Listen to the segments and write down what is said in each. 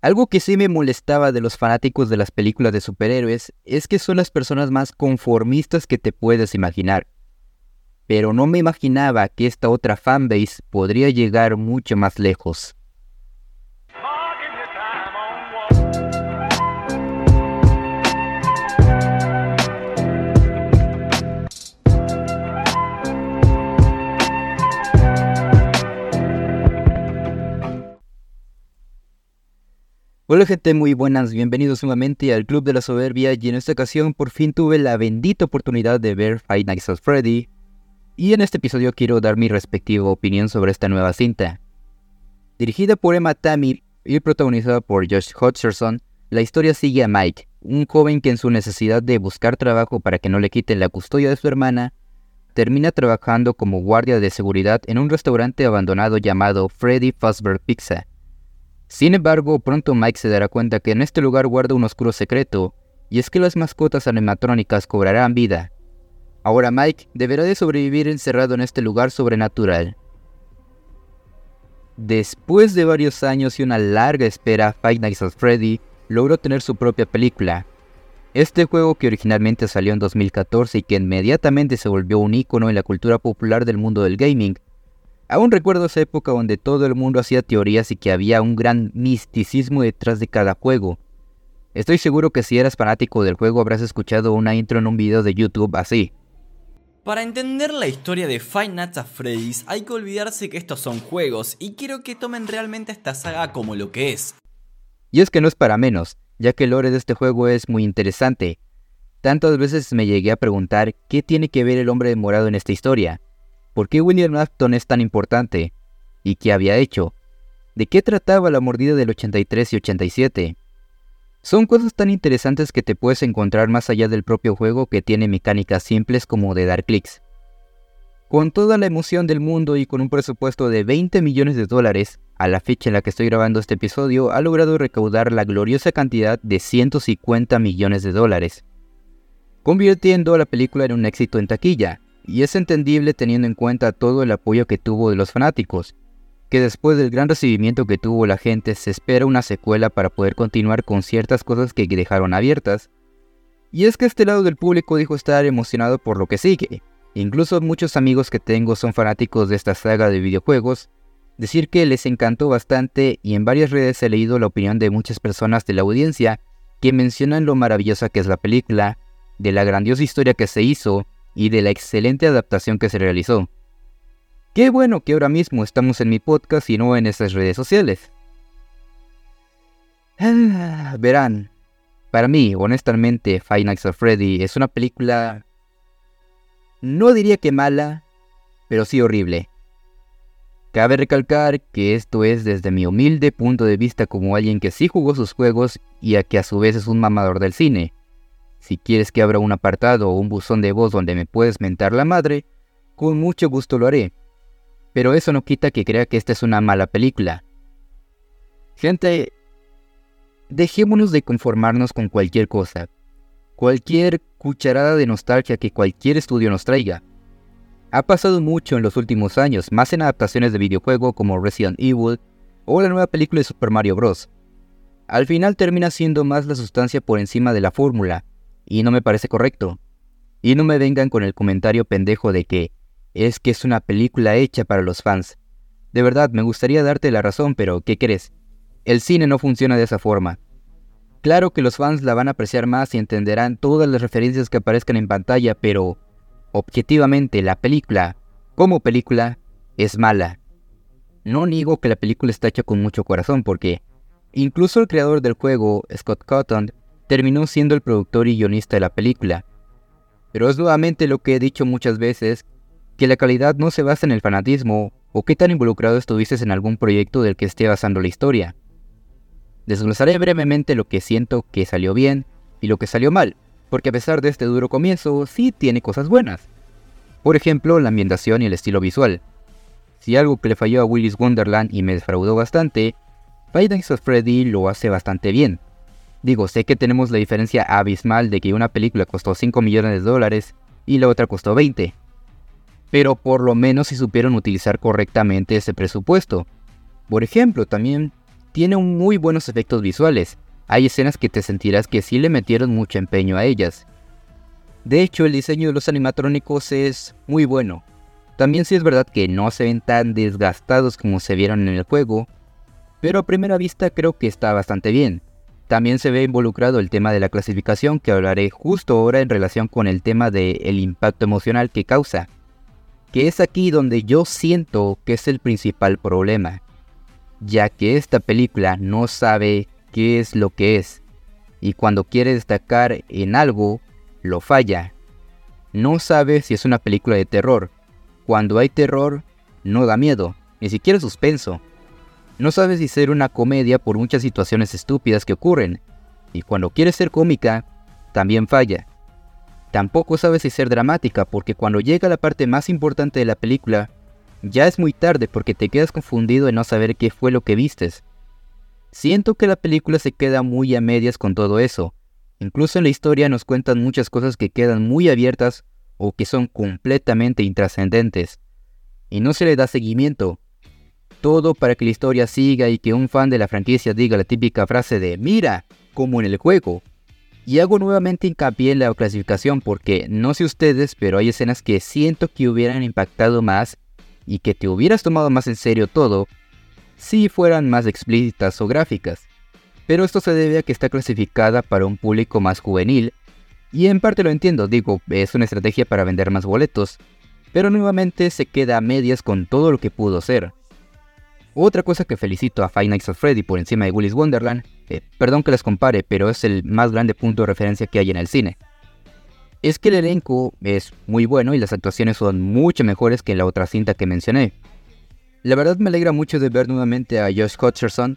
Algo que sí me molestaba de los fanáticos de las películas de superhéroes es que son las personas más conformistas que te puedes imaginar. Pero no me imaginaba que esta otra fanbase podría llegar mucho más lejos. Hola gente, muy buenas, bienvenidos nuevamente al Club de la Soberbia y en esta ocasión por fin tuve la bendita oportunidad de ver Five Nights at Freddy. Y en este episodio quiero dar mi respectiva opinión sobre esta nueva cinta. Dirigida por Emma Tamir y protagonizada por Josh Hutcherson, la historia sigue a Mike, un joven que en su necesidad de buscar trabajo para que no le quiten la custodia de su hermana, termina trabajando como guardia de seguridad en un restaurante abandonado llamado Freddy Fazbear Pizza sin embargo, pronto Mike se dará cuenta que en este lugar guarda un oscuro secreto, y es que las mascotas animatrónicas cobrarán vida. Ahora Mike deberá de sobrevivir encerrado en este lugar sobrenatural. Después de varios años y una larga espera, Five Nights at Freddy logró tener su propia película. Este juego que originalmente salió en 2014 y que inmediatamente se volvió un icono en la cultura popular del mundo del gaming, Aún recuerdo esa época donde todo el mundo hacía teorías y que había un gran misticismo detrás de cada juego. Estoy seguro que si eras fanático del juego habrás escuchado una intro en un video de YouTube así. Para entender la historia de Five Nights at Freddy's hay que olvidarse que estos son juegos y quiero que tomen realmente esta saga como lo que es. Y es que no es para menos, ya que el lore de este juego es muy interesante. Tantas veces me llegué a preguntar qué tiene que ver el hombre morado en esta historia. ¿Por qué William Afton es tan importante? ¿Y qué había hecho? ¿De qué trataba la mordida del 83 y 87? Son cosas tan interesantes que te puedes encontrar más allá del propio juego que tiene mecánicas simples como de dar clics. Con toda la emoción del mundo y con un presupuesto de 20 millones de dólares, a la fecha en la que estoy grabando este episodio, ha logrado recaudar la gloriosa cantidad de 150 millones de dólares, convirtiendo a la película en un éxito en taquilla, y es entendible teniendo en cuenta todo el apoyo que tuvo de los fanáticos, que después del gran recibimiento que tuvo la gente se espera una secuela para poder continuar con ciertas cosas que dejaron abiertas. Y es que este lado del público dijo estar emocionado por lo que sigue. Incluso muchos amigos que tengo son fanáticos de esta saga de videojuegos, decir que les encantó bastante y en varias redes he leído la opinión de muchas personas de la audiencia que mencionan lo maravillosa que es la película, de la grandiosa historia que se hizo y de la excelente adaptación que se realizó. Qué bueno que ahora mismo estamos en mi podcast y no en esas redes sociales. Ah, verán, para mí, honestamente, Five Nights at Freddy es una película... No diría que mala, pero sí horrible. Cabe recalcar que esto es desde mi humilde punto de vista como alguien que sí jugó sus juegos y a que a su vez es un mamador del cine. Si quieres que abra un apartado o un buzón de voz donde me puedes mentar la madre, con mucho gusto lo haré. Pero eso no quita que crea que esta es una mala película. Gente, dejémonos de conformarnos con cualquier cosa, cualquier cucharada de nostalgia que cualquier estudio nos traiga. Ha pasado mucho en los últimos años, más en adaptaciones de videojuego como Resident Evil o la nueva película de Super Mario Bros. Al final termina siendo más la sustancia por encima de la fórmula, y no me parece correcto. Y no me vengan con el comentario pendejo de que es que es una película hecha para los fans. De verdad, me gustaría darte la razón, pero ¿qué crees? El cine no funciona de esa forma. Claro que los fans la van a apreciar más y entenderán todas las referencias que aparezcan en pantalla, pero objetivamente la película, como película, es mala. No niego que la película está hecha con mucho corazón porque incluso el creador del juego, Scott Cotton, terminó siendo el productor y guionista de la película. Pero es nuevamente lo que he dicho muchas veces, que la calidad no se basa en el fanatismo o qué tan involucrado estuviste en algún proyecto del que esté basando la historia. Desglosaré brevemente lo que siento que salió bien y lo que salió mal, porque a pesar de este duro comienzo, sí tiene cosas buenas. Por ejemplo, la ambientación y el estilo visual. Si algo que le falló a Willis Wonderland y me defraudó bastante, Five at Freddy lo hace bastante bien. Digo, sé que tenemos la diferencia abismal de que una película costó 5 millones de dólares y la otra costó 20. Pero por lo menos si supieron utilizar correctamente ese presupuesto. Por ejemplo, también tiene muy buenos efectos visuales. Hay escenas que te sentirás que sí le metieron mucho empeño a ellas. De hecho, el diseño de los animatrónicos es muy bueno. También sí es verdad que no se ven tan desgastados como se vieron en el juego, pero a primera vista creo que está bastante bien. También se ve involucrado el tema de la clasificación que hablaré justo ahora en relación con el tema del impacto emocional que causa, que es aquí donde yo siento que es el principal problema, ya que esta película no sabe qué es lo que es, y cuando quiere destacar en algo, lo falla. No sabe si es una película de terror. Cuando hay terror, no da miedo, ni siquiera suspenso. No sabe si ser una comedia por muchas situaciones estúpidas que ocurren, y cuando quiere ser cómica, también falla. Tampoco sabe si ser dramática porque cuando llega la parte más importante de la película, ya es muy tarde porque te quedas confundido en no saber qué fue lo que vistes. Siento que la película se queda muy a medias con todo eso. Incluso en la historia nos cuentan muchas cosas que quedan muy abiertas o que son completamente intrascendentes. Y no se le da seguimiento, todo para que la historia siga y que un fan de la franquicia diga la típica frase de mira, como en el juego. Y hago nuevamente hincapié en la clasificación porque no sé ustedes, pero hay escenas que siento que hubieran impactado más y que te hubieras tomado más en serio todo si fueran más explícitas o gráficas. Pero esto se debe a que está clasificada para un público más juvenil y en parte lo entiendo, digo, es una estrategia para vender más boletos, pero nuevamente se queda a medias con todo lo que pudo ser. Otra cosa que felicito a Five Nights at Freddy por encima de Willy's Wonderland, eh, perdón que les compare, pero es el más grande punto de referencia que hay en el cine. Es que el elenco es muy bueno y las actuaciones son mucho mejores que en la otra cinta que mencioné. La verdad me alegra mucho de ver nuevamente a Josh Hutcherson.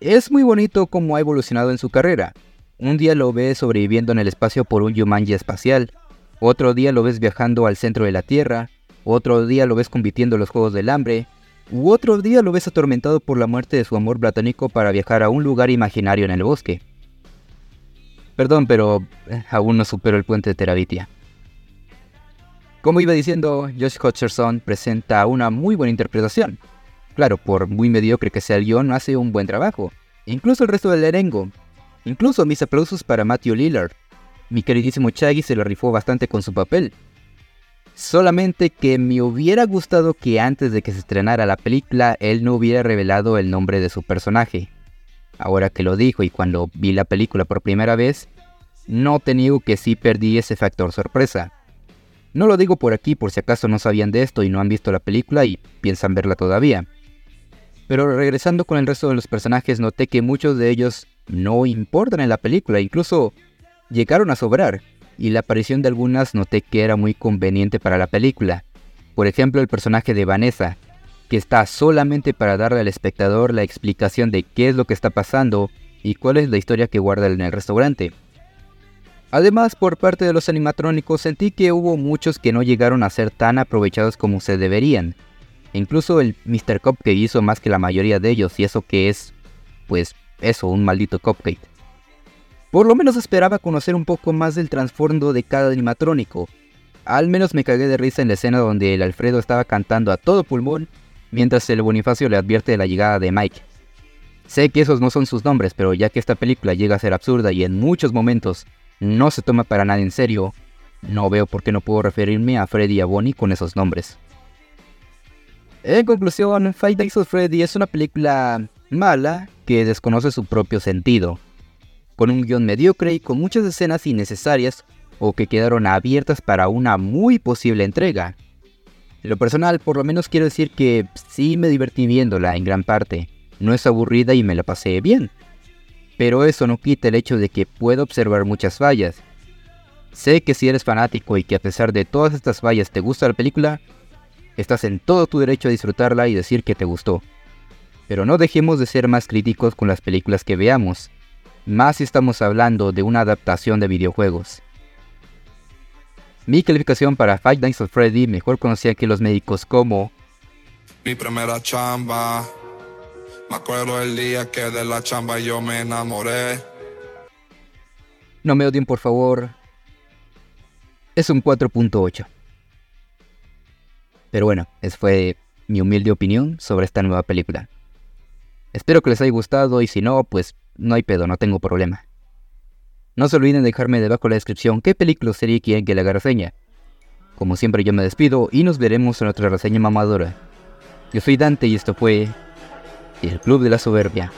Es muy bonito cómo ha evolucionado en su carrera. Un día lo ves sobreviviendo en el espacio por un Yumanji espacial, otro día lo ves viajando al centro de la Tierra, otro día lo ves compitiendo en los Juegos del Hambre, u otro día lo ves atormentado por la muerte de su amor platónico para viajar a un lugar imaginario en el bosque. Perdón, pero eh, aún no supero el puente de Terabitia. Como iba diciendo, Josh Hutcherson presenta una muy buena interpretación. Claro, por muy mediocre que sea el guion, hace un buen trabajo. Incluso el resto del erengo. Incluso mis aplausos para Matthew Lillard. Mi queridísimo Chaggy se lo rifó bastante con su papel. Solamente que me hubiera gustado que antes de que se estrenara la película él no hubiera revelado el nombre de su personaje. Ahora que lo dijo y cuando vi la película por primera vez, no te niego que sí perdí ese factor sorpresa. No lo digo por aquí por si acaso no sabían de esto y no han visto la película y piensan verla todavía. Pero regresando con el resto de los personajes noté que muchos de ellos no importan en la película, incluso llegaron a sobrar y la aparición de algunas noté que era muy conveniente para la película. Por ejemplo, el personaje de Vanessa, que está solamente para darle al espectador la explicación de qué es lo que está pasando y cuál es la historia que guarda en el restaurante. Además, por parte de los animatrónicos sentí que hubo muchos que no llegaron a ser tan aprovechados como se deberían. Incluso el Mr. Cupcake hizo más que la mayoría de ellos y eso que es, pues eso, un maldito cupcake. Por lo menos esperaba conocer un poco más del trasfondo de cada animatrónico. Al menos me cagué de risa en la escena donde el Alfredo estaba cantando a todo pulmón mientras el Bonifacio le advierte de la llegada de Mike. Sé que esos no son sus nombres, pero ya que esta película llega a ser absurda y en muchos momentos no se toma para nada en serio, no veo por qué no puedo referirme a Freddy y a Bonnie con esos nombres. En conclusión, Fight Nights at Freddy es una película mala que desconoce su propio sentido con un guion mediocre y con muchas escenas innecesarias o que quedaron abiertas para una muy posible entrega. En lo personal, por lo menos quiero decir que sí me divertí viéndola en gran parte, no es aburrida y me la pasé bien. Pero eso no quita el hecho de que puedo observar muchas fallas. Sé que si eres fanático y que a pesar de todas estas fallas te gusta la película, estás en todo tu derecho a disfrutarla y decir que te gustó. Pero no dejemos de ser más críticos con las películas que veamos, más si estamos hablando de una adaptación de videojuegos. Mi calificación para Five Nights at Freddy, mejor conocida que los médicos como Mi primera chamba. Me acuerdo el día que de la chamba yo me enamoré. No me odien por favor. Es un 4.8. Pero bueno, esa fue mi humilde opinión sobre esta nueva película. Espero que les haya gustado y si no, pues no hay pedo, no tengo problema. No se olviden de dejarme debajo en la descripción qué película o serie quieren que le haga reseña. Como siempre yo me despido y nos veremos en otra reseña mamadora. Yo soy Dante y esto fue El Club de la Soberbia.